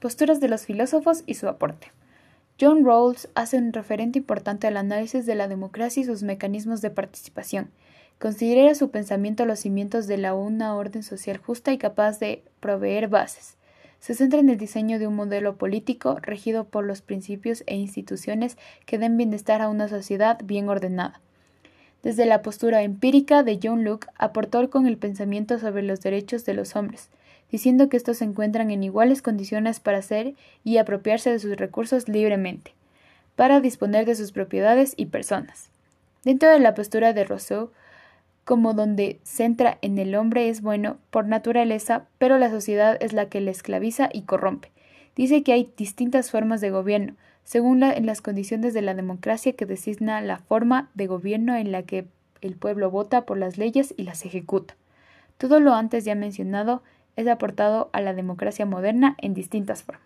posturas de los filósofos y su aporte. John Rawls hace un referente importante al análisis de la democracia y sus mecanismos de participación. Considera su pensamiento los cimientos de la una orden social justa y capaz de proveer bases. Se centra en el diseño de un modelo político regido por los principios e instituciones que den bienestar a una sociedad bien ordenada. Desde la postura empírica de John Locke aportó con el pensamiento sobre los derechos de los hombres, diciendo que estos se encuentran en iguales condiciones para hacer y apropiarse de sus recursos libremente, para disponer de sus propiedades y personas. Dentro de la postura de Rousseau, como donde centra en el hombre es bueno por naturaleza, pero la sociedad es la que le esclaviza y corrompe. Dice que hay distintas formas de gobierno, según en las condiciones de la democracia que designa la forma de gobierno en la que el pueblo vota por las leyes y las ejecuta. Todo lo antes ya mencionado es aportado a la democracia moderna en distintas formas.